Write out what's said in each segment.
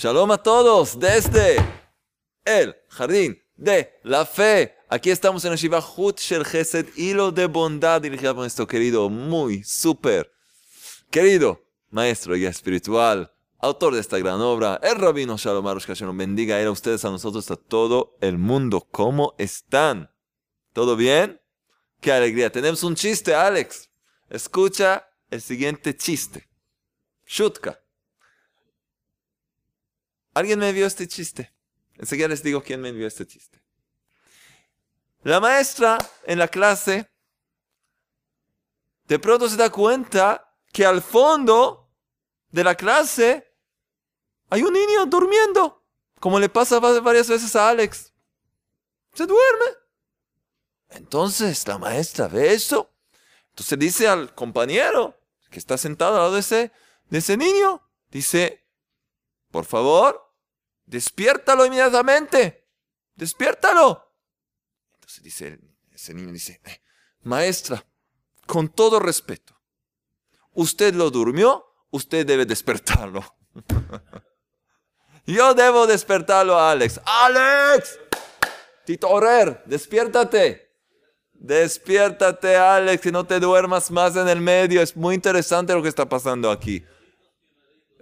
Shalom a todos desde el jardín de la fe. Aquí estamos en el Shiva Hut Shel Chesed, hilo de bondad dirigido por nuestro querido, muy súper querido maestro y espiritual, autor de esta gran obra, el rabino Shalom Arush, que nos bendiga a él, a ustedes, a nosotros, a todo el mundo. ¿Cómo están? ¿Todo bien? Qué alegría. Tenemos un chiste, Alex. Escucha el siguiente chiste. Shutka. ¿Alguien me envió este chiste? Enseguida les digo quién me envió este chiste. La maestra en la clase de pronto se da cuenta que al fondo de la clase hay un niño durmiendo, como le pasa varias veces a Alex. Se duerme. Entonces la maestra ve eso. Entonces dice al compañero que está sentado al lado de ese, ese niño, dice, por favor, despiértalo inmediatamente, despiértalo. Entonces dice ese niño, dice, eh, maestra, con todo respeto, usted lo durmió, usted debe despertarlo. Yo debo despertarlo a Alex. Alex, Tito Orer, despiértate. Despiértate, Alex, y no te duermas más en el medio. Es muy interesante lo que está pasando aquí.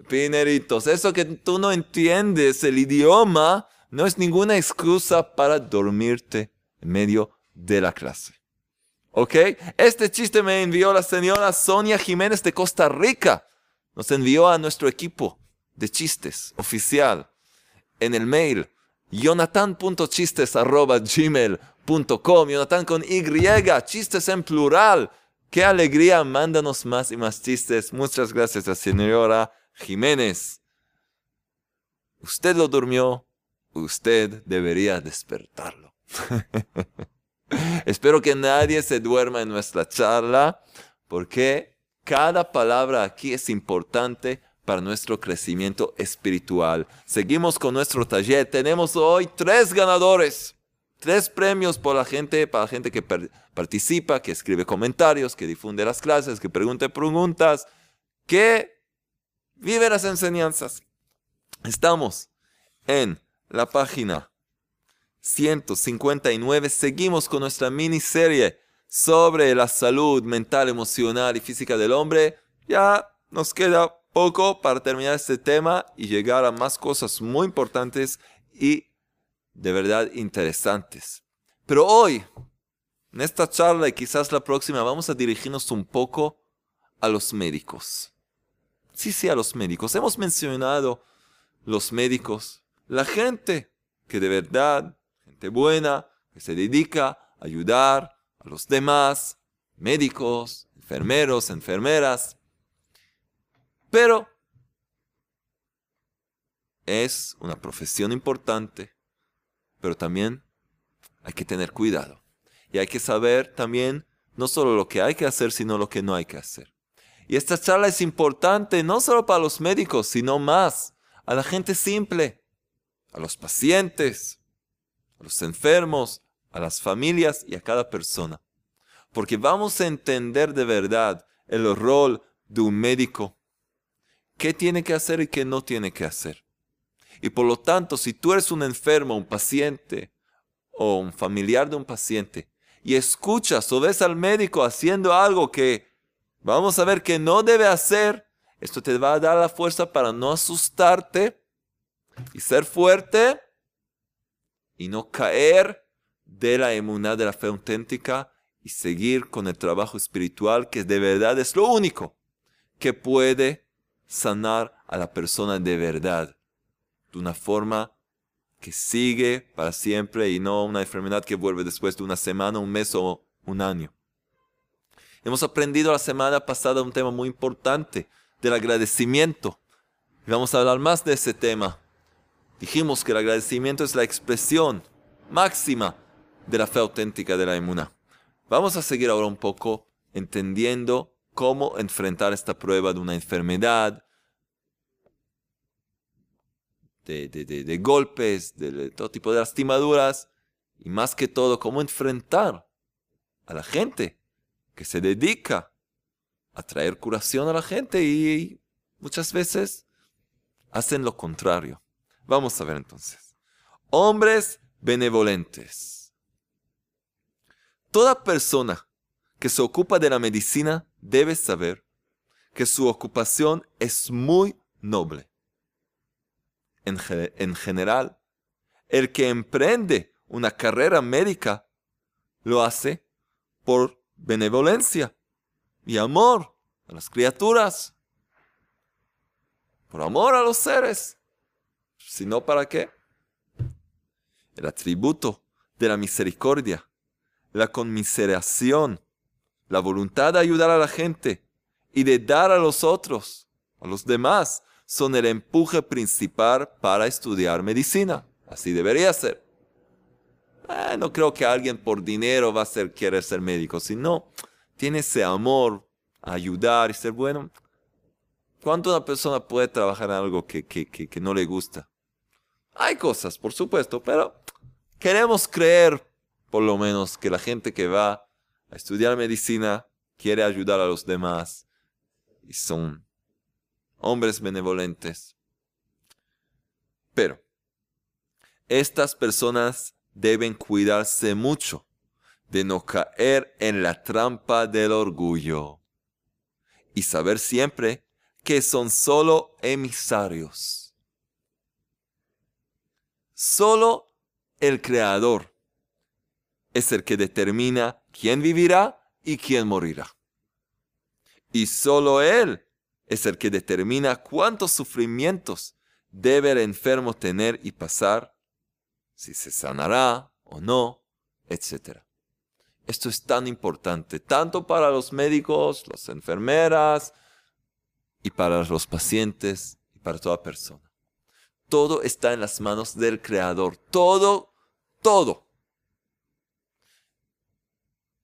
Pineritos, eso que tú no entiendes, el idioma, no es ninguna excusa para dormirte en medio de la clase. ¿Ok? Este chiste me envió la señora Sonia Jiménez de Costa Rica. Nos envió a nuestro equipo de chistes oficial en el mail jonathan.chistes.gmail.com Jonathan con Y, chistes en plural. Qué alegría, mándanos más y más chistes. Muchas gracias a señora Jiménez, usted lo durmió, usted debería despertarlo. Espero que nadie se duerma en nuestra charla, porque cada palabra aquí es importante para nuestro crecimiento espiritual. Seguimos con nuestro taller. Tenemos hoy tres ganadores, tres premios por la gente, para la gente que participa, que escribe comentarios, que difunde las clases, que pregunte preguntas, que Vive las enseñanzas. Estamos en la página 159. Seguimos con nuestra miniserie sobre la salud mental, emocional y física del hombre. Ya nos queda poco para terminar este tema y llegar a más cosas muy importantes y de verdad interesantes. Pero hoy, en esta charla y quizás la próxima, vamos a dirigirnos un poco a los médicos sí, sí, a los médicos. Hemos mencionado los médicos, la gente que de verdad, gente buena, que se dedica a ayudar a los demás, médicos, enfermeros, enfermeras. Pero es una profesión importante, pero también hay que tener cuidado. Y hay que saber también no solo lo que hay que hacer, sino lo que no hay que hacer. Y esta charla es importante no solo para los médicos, sino más a la gente simple, a los pacientes, a los enfermos, a las familias y a cada persona. Porque vamos a entender de verdad el rol de un médico, qué tiene que hacer y qué no tiene que hacer. Y por lo tanto, si tú eres un enfermo, un paciente o un familiar de un paciente, y escuchas o ves al médico haciendo algo que vamos a ver que no debe hacer, esto te va a dar la fuerza para no asustarte y ser fuerte y no caer de la emuná de la fe auténtica y seguir con el trabajo espiritual que de verdad es lo único que puede sanar a la persona de verdad de una forma que sigue para siempre y no una enfermedad que vuelve después de una semana, un mes o un año. Hemos aprendido la semana pasada un tema muy importante del agradecimiento. Y vamos a hablar más de ese tema. Dijimos que el agradecimiento es la expresión máxima de la fe auténtica de la inmuna. Vamos a seguir ahora un poco entendiendo cómo enfrentar esta prueba de una enfermedad, de, de, golpes, de todo tipo de lastimaduras, y más que todo, cómo enfrentar a la gente que se dedica a traer curación a la gente y muchas veces hacen lo contrario. Vamos a ver entonces. Hombres benevolentes. Toda persona que se ocupa de la medicina debe saber que su ocupación es muy noble. En, en, general, el que emprende una carrera médica lo hace por benevolencia y amor a las criaturas, por amor a los seres. Si no, ¿para qué? El atributo de la misericordia, la conmiseración, la voluntad de ayudar a la gente y de dar a los otros, a los demás, son el empuje principal para estudiar medicina. Así debería ser. Eh, no creo que alguien por dinero va a ser, querer ser médico, sino tiene ese amor a ayudar y ser bueno. ¿Cuánto una persona puede trabajar en algo que, que no le gusta? Hay cosas, por supuesto, pero queremos creer, por lo menos, que la gente que va a estudiar medicina quiere ayudar a los demás y son hombres benevolentes. Pero estas personas deben cuidarse mucho de no caer en la trampa del orgullo y saber siempre que son solo emisarios. Solo el Creador es el que determina quién vivirá y quién morirá. Y solo Él es el que determina cuántos sufrimientos debe el enfermo tener y pasar si se sanará o no, etc. Esto es tan importante, tanto para los médicos, las enfermeras, y para los pacientes, y para toda persona. Todo está en las manos del Creador. Todo, todo.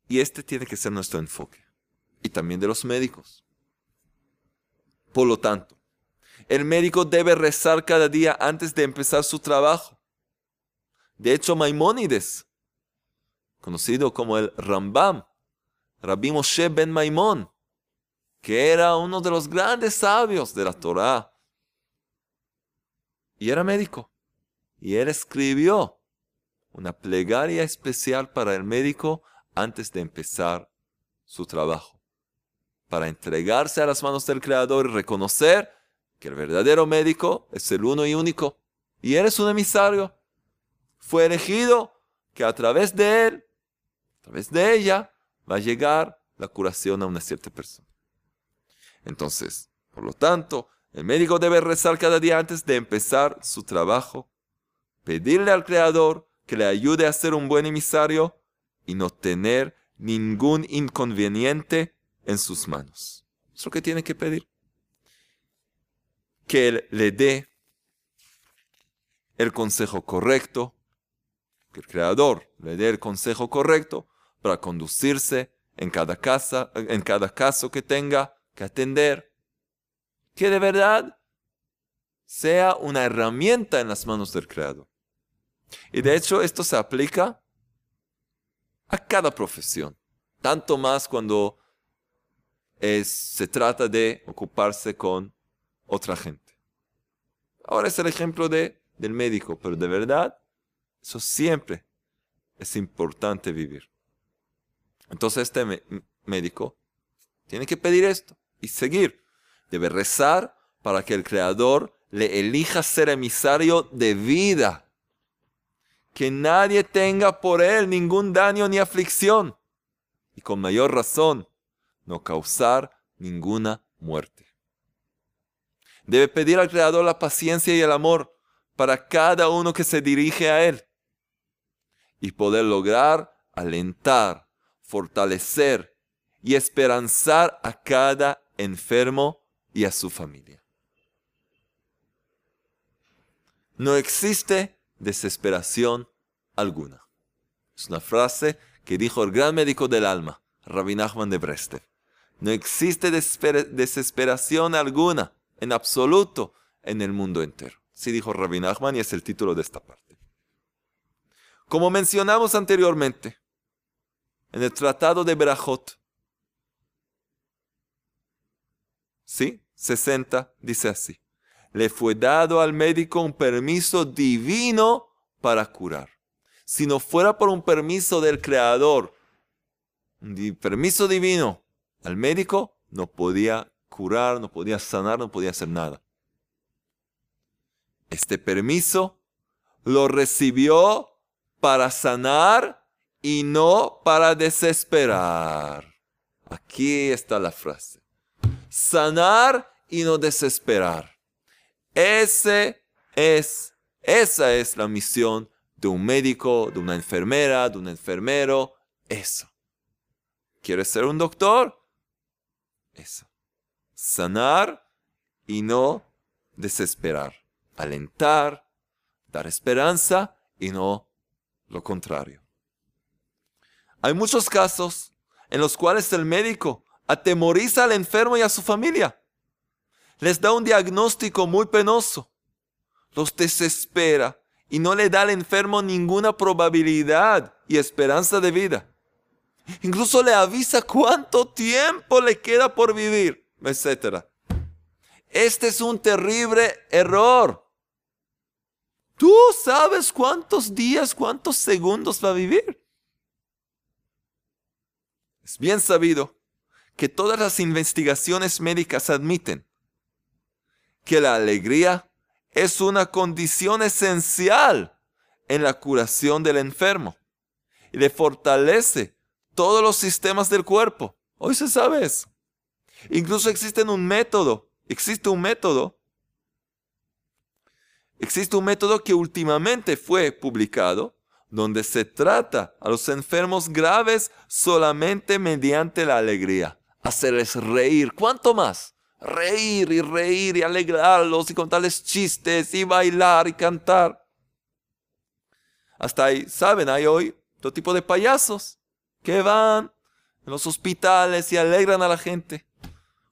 Y este tiene que ser nuestro enfoque. Y también de los médicos. Por lo tanto, el médico debe rezar cada día antes de empezar su trabajo. De hecho, Maimónides, conocido como el Rambam, Rabbi Moshe ben Maimón, que era uno de los grandes sabios de la Torá, y era médico. Y él escribió una plegaria especial para el médico antes de empezar su trabajo, para entregarse a las manos del Creador y reconocer que el verdadero médico es el uno y único, y eres un emisario fue elegido que a través de él, a través de ella, va a llegar la curación a una cierta persona. Entonces, por lo tanto, el médico debe rezar cada día antes de empezar su trabajo, pedirle al Creador que le ayude a ser un buen emisario y no tener ningún inconveniente en sus manos. Es lo que tiene que pedir. Que él le dé el consejo correcto, el Creador le dé el consejo correcto para conducirse en cada, casa, en cada caso que tenga que atender. Que de verdad sea una herramienta en las manos del Creador. Y de hecho esto se aplica a cada profesión, tanto más cuando se trata de ocuparse con otra gente. Ahora es el ejemplo de, del médico, pero de verdad eso siempre es importante vivir. Entonces este médico tiene que pedir esto y seguir. Debe rezar para que el Creador le elija ser emisario de vida. Que nadie tenga por él ningún daño ni aflicción. Y con mayor razón, no causar ninguna muerte. Debe pedir al Creador la paciencia y el amor para cada uno que se dirige a Él y poder lograr alentar, fortalecer y esperanzar a cada enfermo y a su familia. No existe desesperación alguna. Es una frase que dijo el gran médico del alma, Rabbi Nachman de Brestev. No existe desesperación alguna, en absoluto, en el mundo entero. Sí dijo Rabbi Nachman y es el título de esta parte. Como mencionamos anteriormente, en el Tratado de Berajot, ¿sí? 60 dice así. le fue dado al médico un permiso divino para curar. Si no fuera por un permiso del Creador, un permiso divino al médico, no podía curar, no podía sanar, no podía hacer nada. Este permiso lo recibió para sanar y no para desesperar. Aquí está la frase. Sanar y no desesperar. Ese es, esa es la misión de un médico, de una enfermera, de un enfermero. Eso. ¿Quieres ser un doctor? Eso. Sanar y no desesperar. Alentar, dar esperanza y no lo contrario. Hay muchos casos en los cuales el médico atemoriza al enfermo y a su familia. Les da un diagnóstico muy penoso. Los desespera y no le da al enfermo ninguna probabilidad y esperanza de vida. Incluso le avisa cuánto tiempo le queda por vivir, etc. Este es un terrible error. Tú sabes cuántos días, cuántos segundos va a vivir. Es bien sabido que todas las investigaciones médicas admiten que la alegría es una condición esencial en la curación del enfermo y le fortalece todos los sistemas del cuerpo. Hoy se sabe eso. Incluso existe un método, existe un método, existe un método que últimamente fue publicado donde se trata a los enfermos graves solamente mediante la alegría. Hacerles reír. ¿Cuánto más? Reír y reír y alegrarlos y contarles chistes y bailar y cantar. Hasta ahí, ¿saben? Hay hoy todo tipo de payasos que van en los hospitales y alegran a la gente.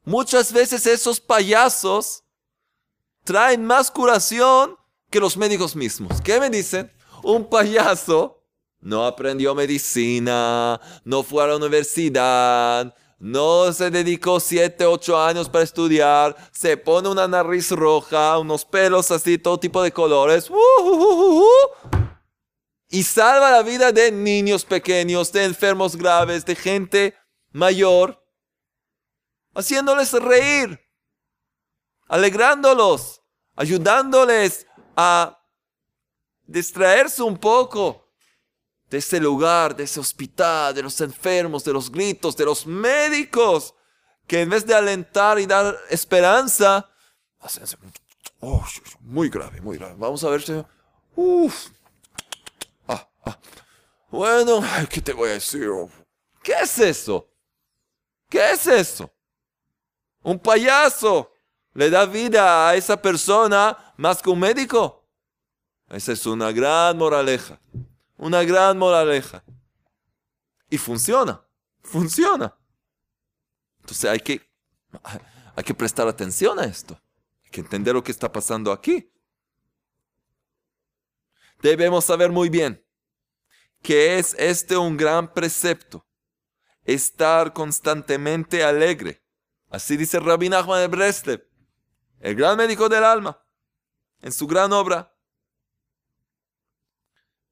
Muchas veces esos payasos traen más curación que los médicos mismos. ¿Qué me dicen? un payaso no aprendió medicina, no fue a la universidad, no se dedicó 7, 8 años para estudiar, se pone una nariz roja, unos pelos así, todo tipo de colores, uh, uh, uh, y salva la vida de niños pequeños, de enfermos graves, de gente mayor, haciéndoles reír, alegrándolos, ayudándoles a distraerse un poco de ese lugar, de ese hospital, de los enfermos, de los gritos, de los médicos, que en vez de alentar y dar esperanza, hacen oh, muy grave, muy grave. Vamos a ver si... Uf. Ah, ah. Bueno, ¿qué te voy a decir? ¿Qué es eso? ¿Qué es eso? Un payaso le da vida a esa persona más que un médico. Esa es una gran moraleja. Una gran moraleja. Y funciona. Funciona. Entonces hay que, hay que prestar atención a esto. Hay que entender lo que está pasando aquí. Debemos saber muy bien que es este un gran precepto. Estar constantemente alegre. Así dice Rabbi Nachman de Breslev, el gran médico del alma, en su gran obra,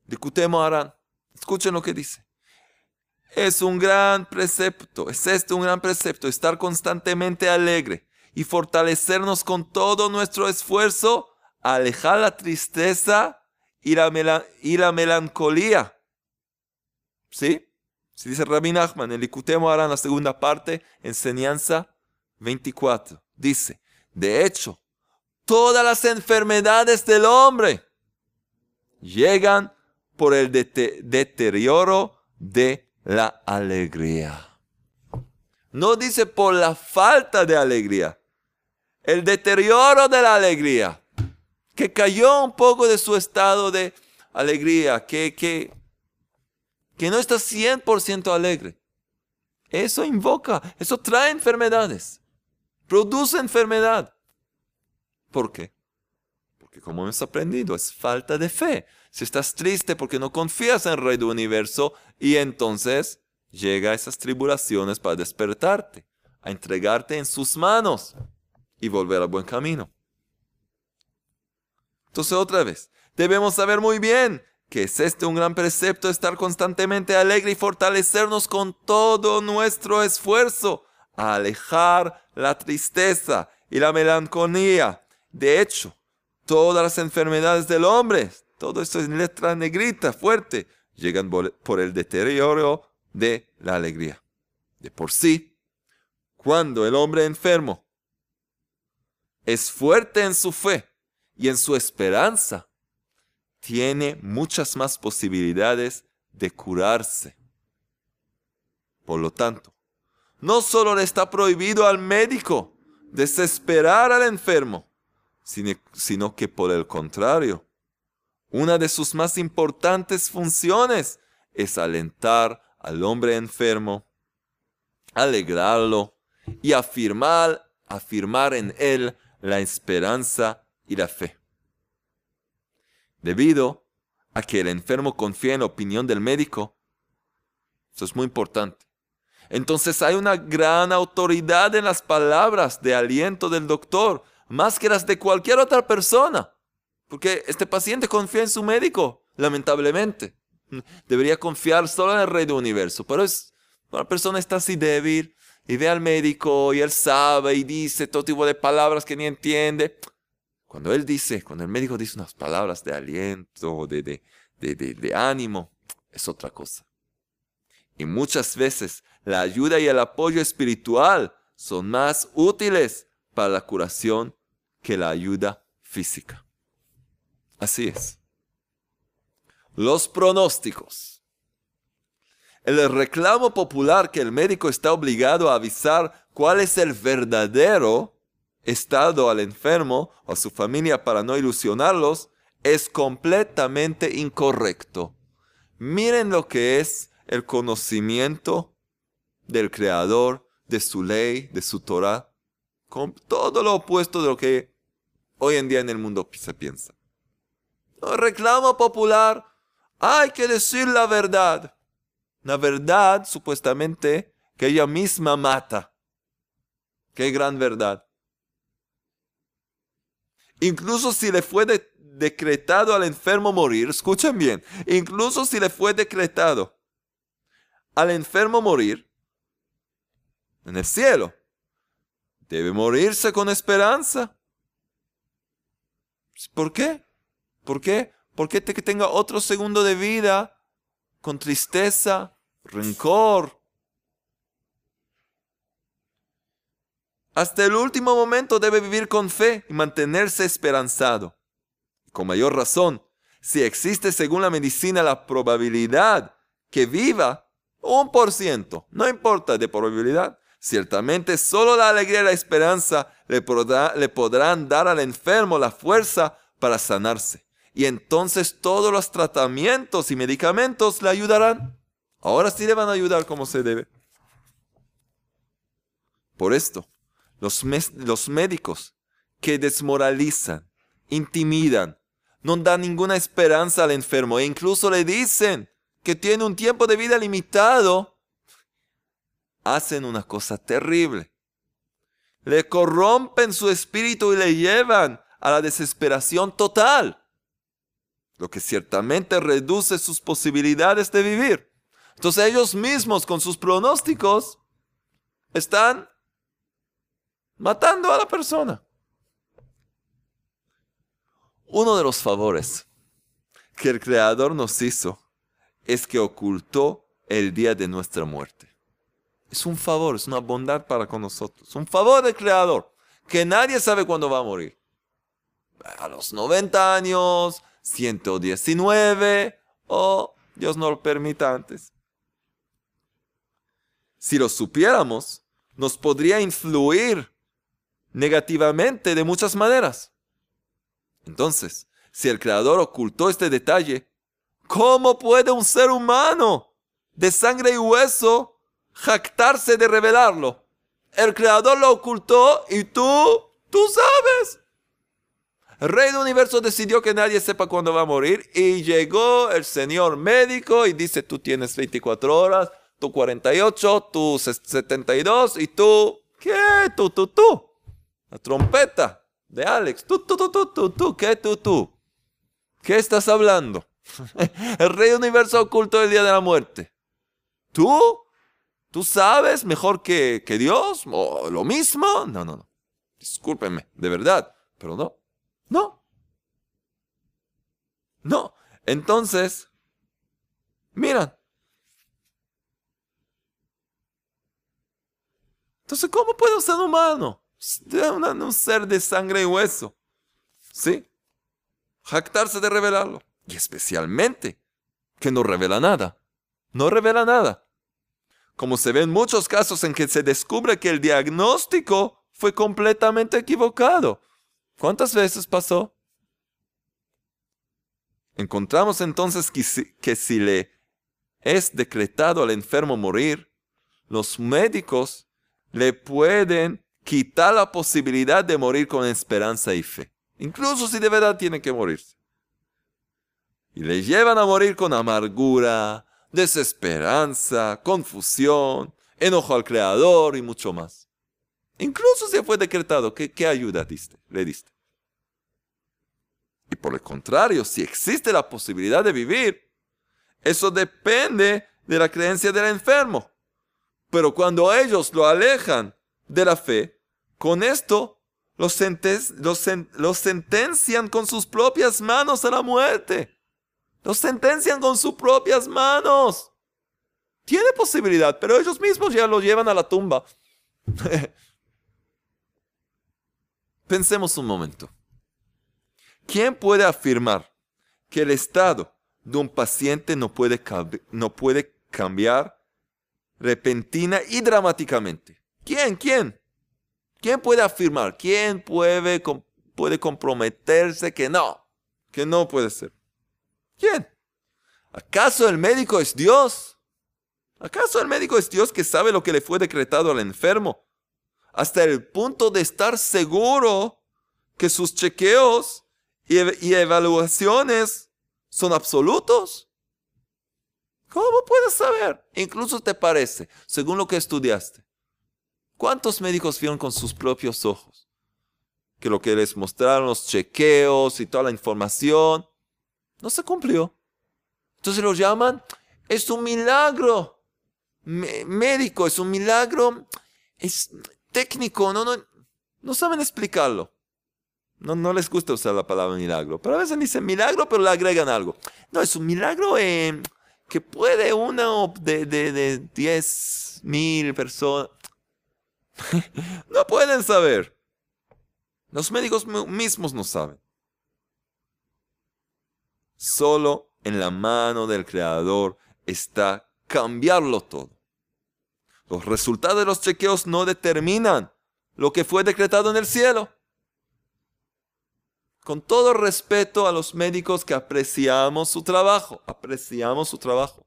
Discutemos Arán. Escuchen lo que dice. Es un gran precepto, es este un gran precepto, estar constantemente alegre y fortalecernos con todo nuestro esfuerzo alejar la tristeza y la, melancolía. ¿Sí? Se dice Rabbi Nachman, el Ikutemo Arán, la segunda parte, enseñanza 24. Dice, de hecho, todas las enfermedades del hombre llegan por el deterioro de la alegría. No dice por la falta de alegría, el deterioro de la alegría, que cayó un poco de su estado de alegría, que, que, que no está 100% alegre. Eso invoca, eso trae enfermedades, produce enfermedad. ¿Por qué? Porque como hemos aprendido, es falta de fe si estás triste porque no confías en el Rey del Universo y entonces llega esas tribulaciones para despertarte, a entregarte en sus manos y volver al buen camino. Entonces otra vez, debemos saber muy bien que es este un gran precepto estar constantemente alegre y fortalecernos con todo nuestro esfuerzo a alejar la tristeza y la melancolía. De hecho, todas las enfermedades del hombre, todo esto en letra negrita, fuerte, llegan por el deterioro de la alegría. De por sí, cuando el hombre enfermo es fuerte en su fe y en su esperanza, tiene muchas más posibilidades de curarse. Por lo tanto, no solo le está prohibido al médico desesperar al enfermo, sino que por el contrario, una de sus más importantes funciones es alentar al hombre enfermo, alegrarlo y afirmar, afirmar en él la esperanza y la fe. Debido a que el enfermo confía en la opinión del médico, eso es muy importante. Entonces hay una gran autoridad en las palabras de aliento del doctor, más que las de cualquier otra persona. Porque este paciente confía en su médico, lamentablemente. Debería confiar solo en el rey del universo. Pero es, una persona está así débil y ve al médico y él sabe y dice todo tipo de palabras que ni entiende. Cuando él dice, cuando el médico dice unas palabras de aliento, de, de, de, de ánimo, es otra cosa. Y muchas veces la ayuda y el apoyo espiritual son más útiles para la curación que la ayuda física. Así es. Los pronósticos. El reclamo popular que el médico está obligado a avisar cuál es el verdadero estado al enfermo o a su familia para no ilusionarlos es completamente incorrecto. Miren lo que es el conocimiento del Creador, de su ley, de su Torah, con todo lo opuesto de lo que hoy en día en el mundo se piensa. reclamo popular, hay que decir la verdad. La verdad, supuestamente, que ella misma mata. Qué gran verdad. Incluso si le fue decretado al enfermo morir, escuchen bien, incluso si le fue decretado al enfermo morir en el cielo, debe morirse con esperanza. ¿Por qué? ¿Por qué? ¿Por qué que tenga otro segundo de vida con tristeza, rencor? Hasta el último momento debe vivir con fe y mantenerse esperanzado. Con mayor razón, si existe según la medicina la probabilidad que viva un por ciento, no importa de probabilidad, ciertamente solo la alegría y la esperanza le, podrán dar al enfermo la fuerza para sanarse. Y entonces todos los tratamientos y medicamentos le ayudarán. Ahora sí le van a ayudar como se debe. Por esto, los médicos que desmoralizan, intimidan, no dan ninguna esperanza al enfermo e incluso le dicen que tiene un tiempo de vida limitado, hacen una cosa terrible. Le corrompen su espíritu y le llevan a la desesperación total, lo que ciertamente reduce sus posibilidades de vivir. Entonces ellos mismos con sus pronósticos están matando a la persona. Uno de los favores que el Creador nos hizo es que ocultó el día de nuestra muerte. Es un favor, es una bondad para con nosotros. Un favor del Creador, que nadie sabe cuándo va a morir. A los 90 años, 119 o Dios no lo permita antes. Si lo supiéramos, nos podría influir negativamente de muchas maneras. Entonces, si el Creador ocultó este detalle, ¿Cómo puede un ser humano de sangre y hueso jactarse de revelarlo? El creador lo ocultó y tú, tú sabes. El rey del universo decidió que nadie sepa cuándo va a morir y llegó el señor médico y dice, tú tienes 24 horas, tú 48, tú 72 y tú, ¿qué? Tú, tú, tú. La trompeta de Alex, tú, tú, tú, tú, tú, tú, ¿qué tú, tú? ¿Qué estás hablando? El rey universo oculto del día de la muerte. ¿Tú? ¿Tú sabes mejor que, que Dios? ¿O lo mismo? No, no, no. Discúlpenme, de verdad. Pero no. No. No. Entonces, miran. Entonces, ¿cómo puede un ser humano, un ser de sangre y hueso, sí, jactarse de revelarlo? Y especialmente que no revela nada. No revela nada. Como se ve en muchos casos en que se descubre que el diagnóstico fue completamente equivocado. ¿Cuántas veces pasó? Encontramos entonces que si, que si le es decretado al enfermo morir, los médicos le pueden quitar la posibilidad de morir con esperanza y fe. Incluso si de verdad tiene que morirse. Y le llevan a morir con amargura, desesperanza, confusión, enojo al Creador y mucho más. Incluso si fue decretado, ¿qué, qué ayuda diste, le diste? Y por el contrario, si existe la posibilidad de vivir, eso depende de la creencia del enfermo. Pero cuando ellos lo alejan de la fe, con esto los, sentencian con sus propias manos a la muerte. Los sentencian con sus propias manos. Tiene posibilidad, pero ellos mismos ya lo llevan a la tumba. Pensemos un momento. ¿Quién puede afirmar que el estado de un paciente no puede, no puede cambiar repentina y dramáticamente. ¿Quién? ¿Quién? ¿Quién puede afirmar? ¿Quién puede, puede comprometerse que no? Que no puede ser. ¿Quién? ¿Acaso el médico es Dios? ¿Acaso el médico es Dios que sabe lo que le fue decretado al enfermo? Hasta el punto de estar seguro que sus chequeos y evaluaciones son absolutos. ¿Cómo puedes saber? Incluso te parece, según lo que estudiaste. ¿Cuántos médicos vieron con sus propios ojos? Que lo que les mostraron los chequeos y toda la información no se cumplió. Entonces lo llaman, es un milagro médico, es un milagro, es técnico, no, no, no saben explicarlo. No, no les gusta usar la palabra milagro, pero a veces dicen milagro, pero le agregan algo. No, es un milagro eh, que puede uno de, de, de 10 mil personas. no pueden saber. Los médicos mismos no saben. Solo en la mano del Creador está cambiarlo todo. Los resultados de los chequeos no determinan lo que fue decretado en el cielo con todo respeto a los médicos que apreciamos su trabajo, apreciamos su trabajo.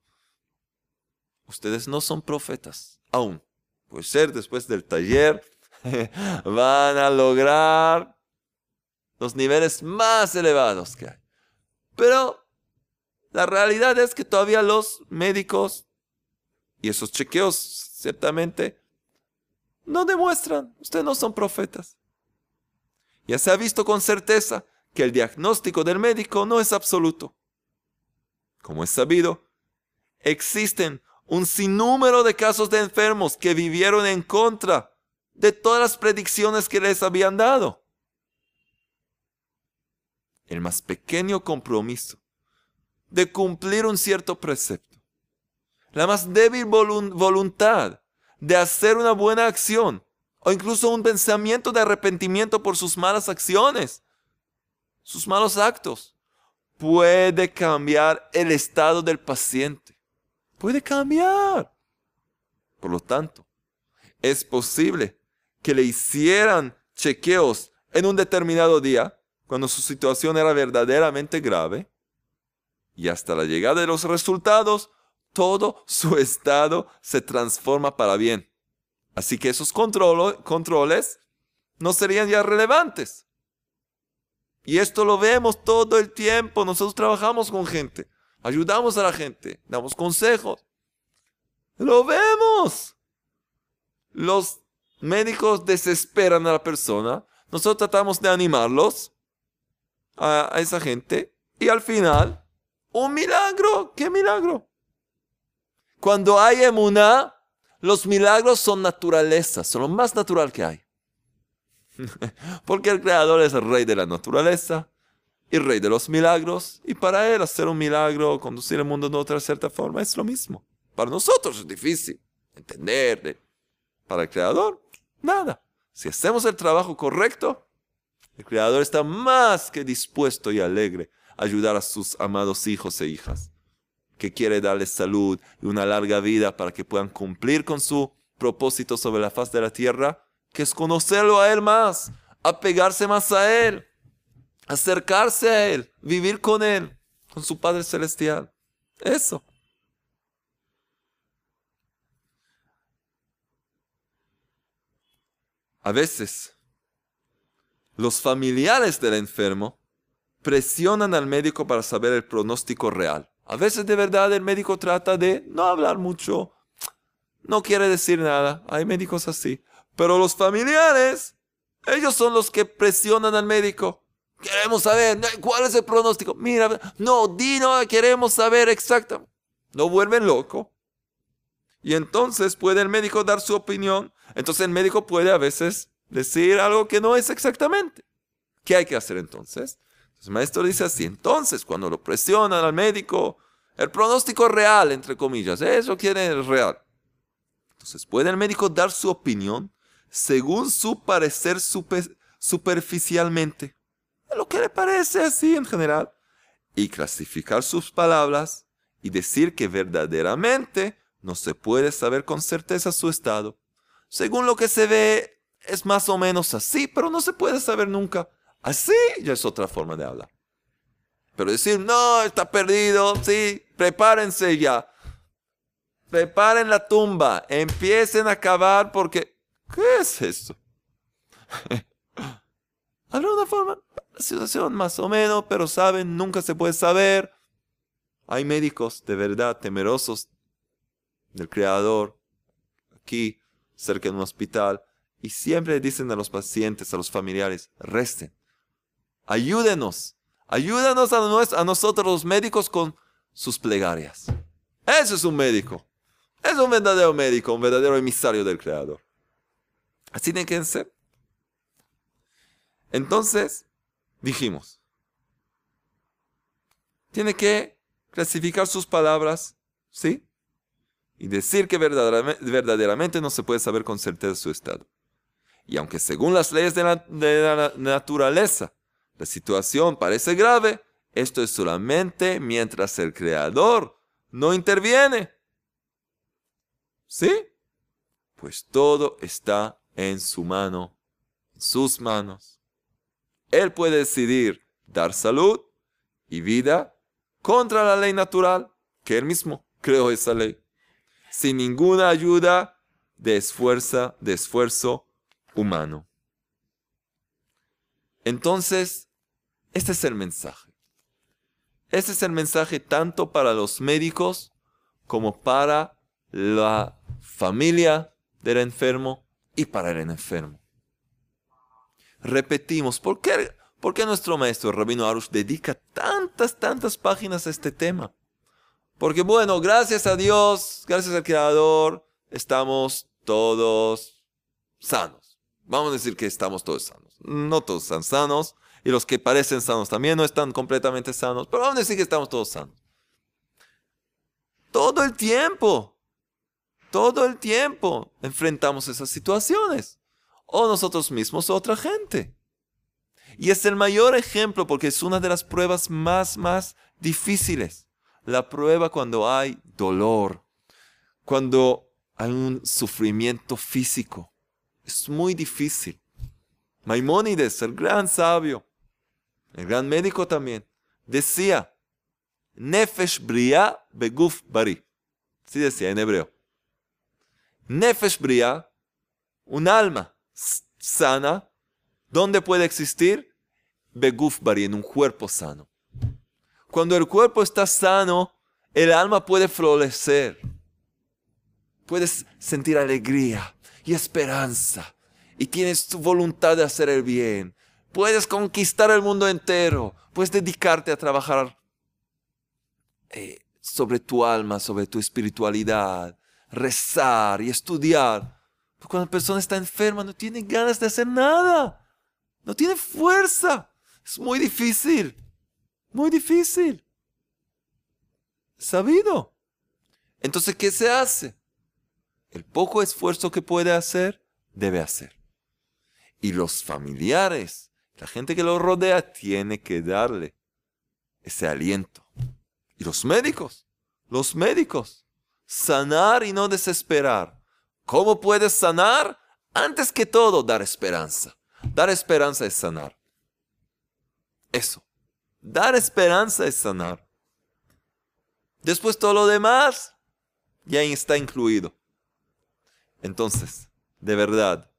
Ustedes no son profetas, aún. Puede ser después del taller, van a lograr los niveles más elevados que hay. Pero la realidad es que todavía los médicos y esos chequeos ciertamente no demuestran, ustedes no son profetas. Ya se ha visto con certeza que el diagnóstico del médico no es absoluto. Como es sabido, existen un sinnúmero de casos de enfermos que vivieron en contra de todas las predicciones que les habían dado. El más pequeño compromiso de cumplir un cierto precepto, la más débil voluntad de hacer una buena acción, o incluso un pensamiento de arrepentimiento por sus malas acciones, sus malos actos, puede cambiar el estado del paciente. Puede cambiar. Por lo tanto, es posible que le hicieran chequeos en un determinado día, cuando su situación era verdaderamente grave, y hasta la llegada de los resultados, todo su estado se transforma para bien. Así que esos controles no serían ya relevantes. Y esto lo vemos todo el tiempo. Nosotros trabajamos con gente, ayudamos a la gente, damos consejos. Lo vemos. Los médicos desesperan a la persona. Nosotros tratamos de animarlos a, esa gente Y al final, un milagro. ¿Qué milagro? Cuando hay emuná, los milagros son naturaleza, son lo más natural que hay. Porque el Creador es el rey de la naturaleza y rey de los milagros. Y para él hacer un milagro, conducir el mundo de otra cierta forma, es lo mismo. Para nosotros es difícil entender. Para el Creador, nada. Si hacemos el trabajo correcto, el Creador está más que dispuesto y alegre a ayudar a sus amados hijos e hijas, que quiere darles salud y una larga vida para que puedan cumplir con su propósito sobre la faz de la tierra que es conocerlo a Él más, apegarse más a Él, acercarse a Él, vivir con Él, con su Padre Celestial. Eso. A veces, los familiares del enfermo presionan al médico para saber el pronóstico real. A veces de verdad el médico trata de no hablar mucho, no quiere decir nada. Hay médicos así. Pero los familiares, ellos son los que presionan al médico. Queremos saber cuál es el pronóstico. Mira, no, Dino, queremos saber exactamente. Lo vuelven loco. Y entonces puede el médico dar su opinión. Entonces el médico puede a veces decir algo que no es exactamente. ¿Qué hay que hacer entonces? El maestro dice así, entonces cuando lo presionan al médico, el pronóstico real, entre comillas, eso quiere el real. Entonces puede el médico dar su opinión según su parecer superficialmente, lo que le parece así en general, y clasificar sus palabras y decir que verdaderamente no se puede saber con certeza su estado. Según lo que se ve, es más o menos así, pero no se puede saber nunca. Así ya es otra forma de hablar. Pero decir, no, está perdido, sí, prepárense ya. Preparen la tumba, empiecen a cavar porque ¿Qué es esto? Alguna forma, la situación más o menos, pero saben, nunca se puede saber. Hay médicos de verdad temerosos del Creador aquí, cerca de un hospital, y siempre dicen a los pacientes, a los familiares, resten, ayúdenos, ayúdenos a, a nosotros los médicos con sus plegarias. Ese es un médico, es un verdadero médico, un verdadero emisario del Creador. Así tiene que ser. Entonces, dijimos, tiene que clasificar sus palabras, ¿sí? Y decir que verdaderamente, no se puede saber con certeza su estado. Y aunque según las leyes de la, naturaleza, la situación parece grave, esto es solamente mientras el creador no interviene. ¿Sí? Pues todo está en su mano, en sus manos. Él puede decidir dar salud y vida contra la ley natural, que él mismo creó esa ley, sin ninguna ayuda de esfuerzo, de esfuerzo humano. Entonces, este es el mensaje. Este es el mensaje tanto para los médicos como para la familia del enfermo y para el enfermo. Repetimos, ¿por qué, ¿por qué nuestro maestro Rabino Arush dedica tantas, tantas páginas a este tema? Porque bueno, gracias a Dios, gracias al Creador, estamos todos sanos. Vamos a decir que estamos todos sanos. No todos están sanos, y los que parecen sanos también no están completamente sanos, pero vamos a decir que estamos todos sanos. Todo el tiempo todo el tiempo enfrentamos esas situaciones. O nosotros mismos o otra gente. Y es el mayor ejemplo porque es una de las pruebas más, más difíciles. La prueba cuando hay dolor, cuando hay un sufrimiento físico. Es muy difícil. Maimónides, el gran sabio, el gran médico también, decía, Nefesh bria beguf bari. Sí decía en hebreo. Nefesh Bria, un alma sana, ¿dónde puede existir? Beguf Bari, en un cuerpo sano. Cuando el cuerpo está sano, el alma puede florecer. Puedes sentir alegría y esperanza. Y tienes tu voluntad de hacer el bien. Puedes conquistar el mundo entero. Puedes dedicarte a trabajar eh, sobre tu alma, sobre tu espiritualidad, rezar y estudiar. cuando la persona está enferma no tiene ganas de hacer nada. No tiene fuerza. Es muy difícil. Muy difícil. Sabido. Entonces, ¿qué se hace? El poco esfuerzo que puede hacer, debe hacer. Y los familiares, la gente que lo rodea, tiene que darle ese aliento. Y los médicos, los médicos, sanar y no desesperar. ¿Cómo puedes sanar? Antes que todo, dar esperanza. Dar esperanza es sanar. Eso. Dar esperanza es sanar. Después todo lo demás ya está incluido. Entonces, de verdad,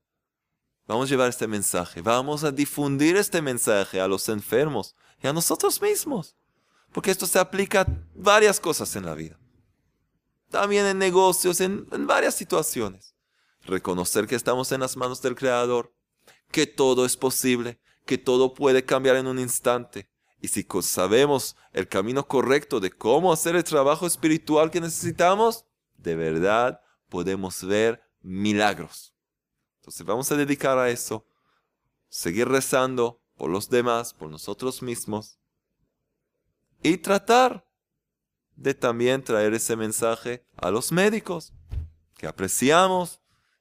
vamos a llevar este mensaje, vamos a difundir este mensaje a los enfermos y a nosotros mismos, porque esto se aplica a varias cosas en la vida. También en negocios, en, en varias situaciones. Reconocer que estamos en las manos del Creador, que todo es posible, que todo puede cambiar en un instante. Y si sabemos el camino correcto de cómo hacer el trabajo espiritual que necesitamos, de verdad podemos ver milagros. Entonces vamos a dedicar a eso, seguir rezando por los demás, por nosotros mismos y tratar de también traer ese mensaje a los médicos que apreciamos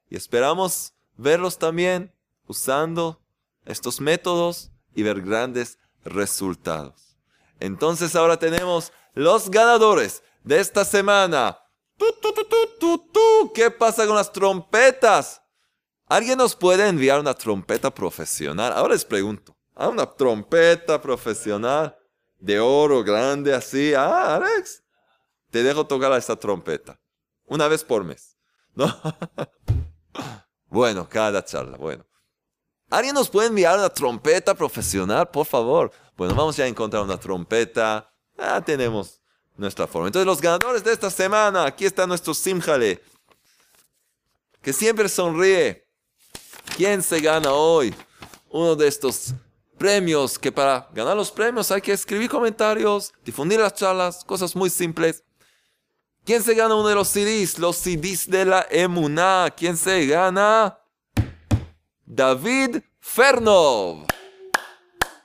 y esperamos verlos también usando estos métodos y ver grandes resultados. Entonces ahora tenemos los ganadores de esta semana. ¿Qué pasa con las trompetas? ¿Alguien nos puede enviar una trompeta profesional? Ahora les pregunto. ¿A una trompeta profesional de oro grande así? Ah, Alex, te dejo tocar a esta trompeta. Una vez por mes. ¿No? bueno, cada charla, bueno. ¿Alguien nos puede enviar una trompeta profesional, por favor? Bueno, vamos a encontrar una trompeta. Ah, tenemos nuestra forma. Entonces, los ganadores de esta semana, aquí está nuestro Simjale, que siempre sonríe. ¿Quién se gana hoy? Uno de estos premios, que para ganar los premios hay que escribir comentarios, difundir las charlas, cosas muy simples. ¿Quién se gana uno de los CDs? Los CDs de la Emuná. ¿Quién se gana? David Fernov.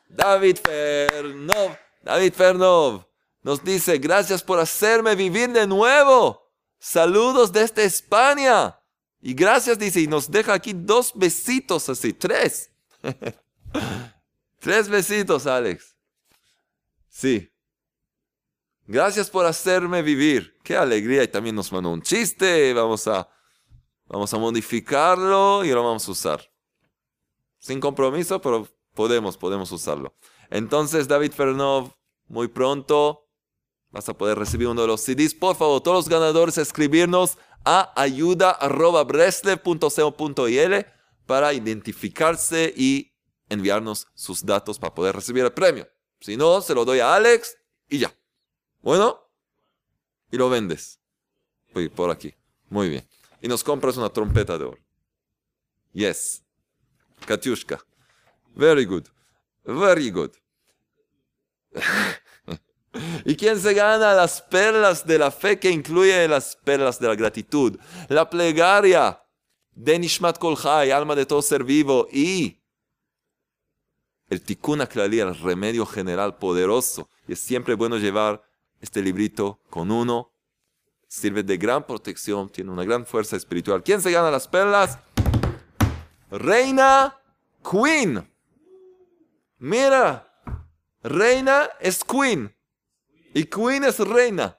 David Fernov. David Fernov nos dice, gracias por hacerme vivir de nuevo. Saludos desde España. Y gracias, dice, y nos deja aquí dos besitos así, tres. tres besitos, Alex. Sí. Gracias por hacerme vivir. Qué alegría. Y también nos mandó un chiste. Vamos a, vamos a modificarlo y lo vamos a usar sin compromiso, pero podemos, podemos usarlo. Entonces, David Fernov, muy pronto vas a poder recibir uno de los CDs. Por favor, todos los ganadores, escribirnos a ayuda.breslev.co.il para identificarse y enviarnos sus datos para poder recibir el premio. Si no, se lo doy a Alex y ya. Bueno, y lo vendes. por aquí. Muy bien. Y nos compras una trompeta de oro. Yes. Katiushka. Very good. Very good. ¿Y quién se gana las perlas de la fe que incluye las perlas de la gratitud? La plegaria de Nishmat alma de todo ser vivo, y el Tikkun Aklali, el remedio general poderoso. Y es siempre bueno llevar este librito con uno. Sirve de gran protección, tiene una gran fuerza espiritual. ¿Quién se gana las perlas? Reina Queen. Mira, reina es Queen. Y Queen es reina.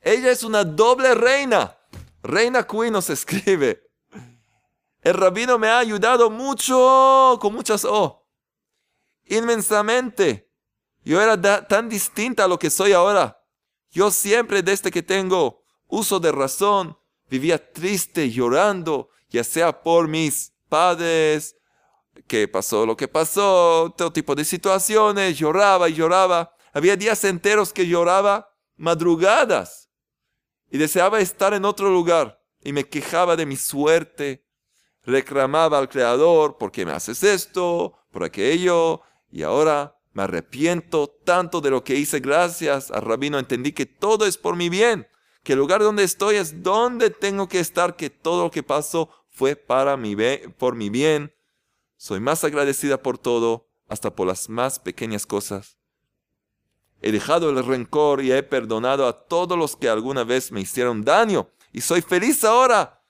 Ella es una doble reina. Reina Queen nos escribe. El rabino me ha ayudado mucho, con muchas O. Inmensamente. Yo era tan distinta a lo que soy ahora. Yo siempre, desde que tengo uso de razón, vivía triste, llorando, ya sea por mis padres, que pasó lo que pasó, todo tipo de situaciones, lloraba y lloraba. Había días enteros que lloraba madrugadas y deseaba estar en otro lugar y me quejaba de mi suerte, reclamaba al Creador, ¿por qué me haces esto? ¿Por aquello? Y ahora Me arrepiento tanto de lo que hice. Gracias al rabino entendí que todo es por mi bien, que el lugar donde estoy es donde tengo que estar, que todo lo que pasó fue para mi por mi bien. Soy más agradecida por todo, hasta por las más pequeñas cosas. He dejado el rencor y he perdonado a todos los que alguna vez me hicieron daño. Y soy feliz ahora.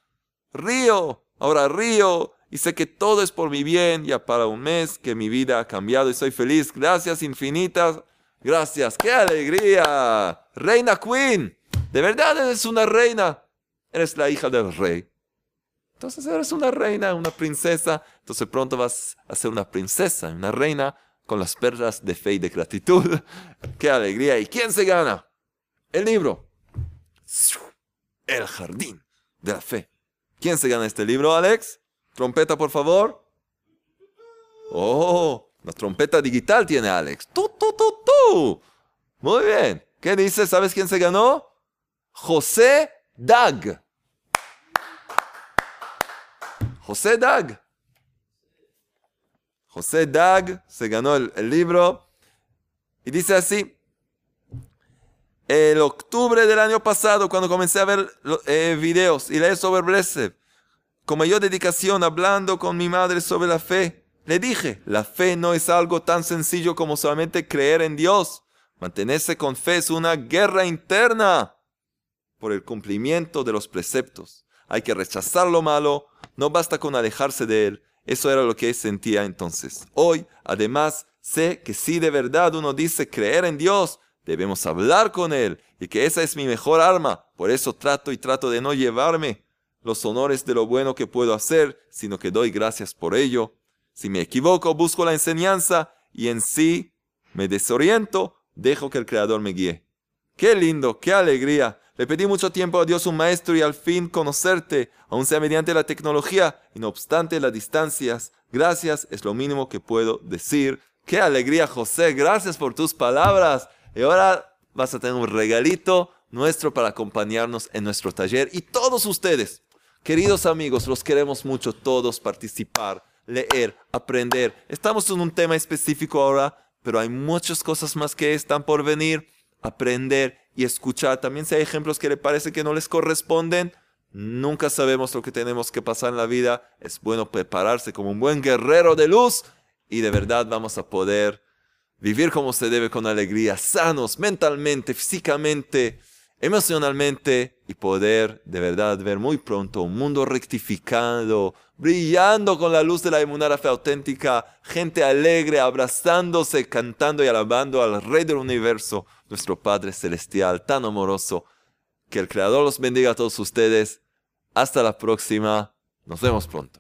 Río, ahora río. Y sé que todo es por mi bien. Ya para un mes que mi vida ha cambiado y soy feliz. Gracias infinitas. Gracias. ¡Qué alegría! Reina Queen. De verdad eres una reina. Eres la hija del rey. Entonces eres una reina, una princesa. Entonces pronto vas a ser una princesa, una reina con las perlas de fe y de gratitud. ¡Qué alegría! ¿Y quién se gana? El libro. El jardín de la fe. ¿Quién se gana este libro, Alex? Trompeta, por favor. Oh, la trompeta digital tiene Alex. ¡Tú, tú, tú, tú! Muy bien. ¿Qué dice? ¿Sabes quién se ganó? José Dag. José Dag. José Dag se ganó el, libro y dice así, el octubre del año pasado, cuando comencé a ver eh, videos y leer sobre Breslev, con mayor dedicación hablando con mi madre sobre la fe, le dije, la fe no es algo tan sencillo como solamente creer en Dios. Mantenerse con fe es una guerra interna por el cumplimiento de los preceptos. Hay que rechazar lo malo, no basta con alejarse de él, eso era lo que sentía entonces. Hoy, además, sé que si de verdad uno dice creer en Dios, debemos hablar con Él y que esa es mi mejor arma. Por eso trato y trato de no llevarme los honores de lo bueno que puedo hacer, sino que doy gracias por ello. Si me equivoco, busco la enseñanza y en sí me desoriento, dejo que el Creador me guíe. Qué lindo, qué alegría. Le pedí mucho tiempo a Dios un maestro y al fin conocerte, aun sea mediante la tecnología, y no obstante las distancias. Gracias es lo mínimo que puedo decir. Qué alegría, José. Gracias por tus palabras. Y ahora vas a tener un regalito nuestro para acompañarnos en nuestro taller. Y todos ustedes, queridos amigos, los queremos mucho todos participar, leer, aprender. Estamos en un tema específico ahora, pero hay muchas cosas más que están por venir. Aprender y escuchar. También si hay ejemplos que le parece que no les corresponden, nunca sabemos lo que tenemos que pasar en la vida. Es bueno prepararse como un buen guerrero de luz y de verdad vamos a poder vivir como se debe con alegría, sanos mentalmente, físicamente, emocionalmente y poder de verdad ver muy pronto un mundo rectificado, brillando con la luz de la inmunidad fe auténtica, gente alegre, abrazándose, cantando y alabando al Rey del Universo, nuestro Padre Celestial, tan amoroso. Que el Creador los bendiga a todos ustedes. Hasta la próxima. Nos vemos pronto.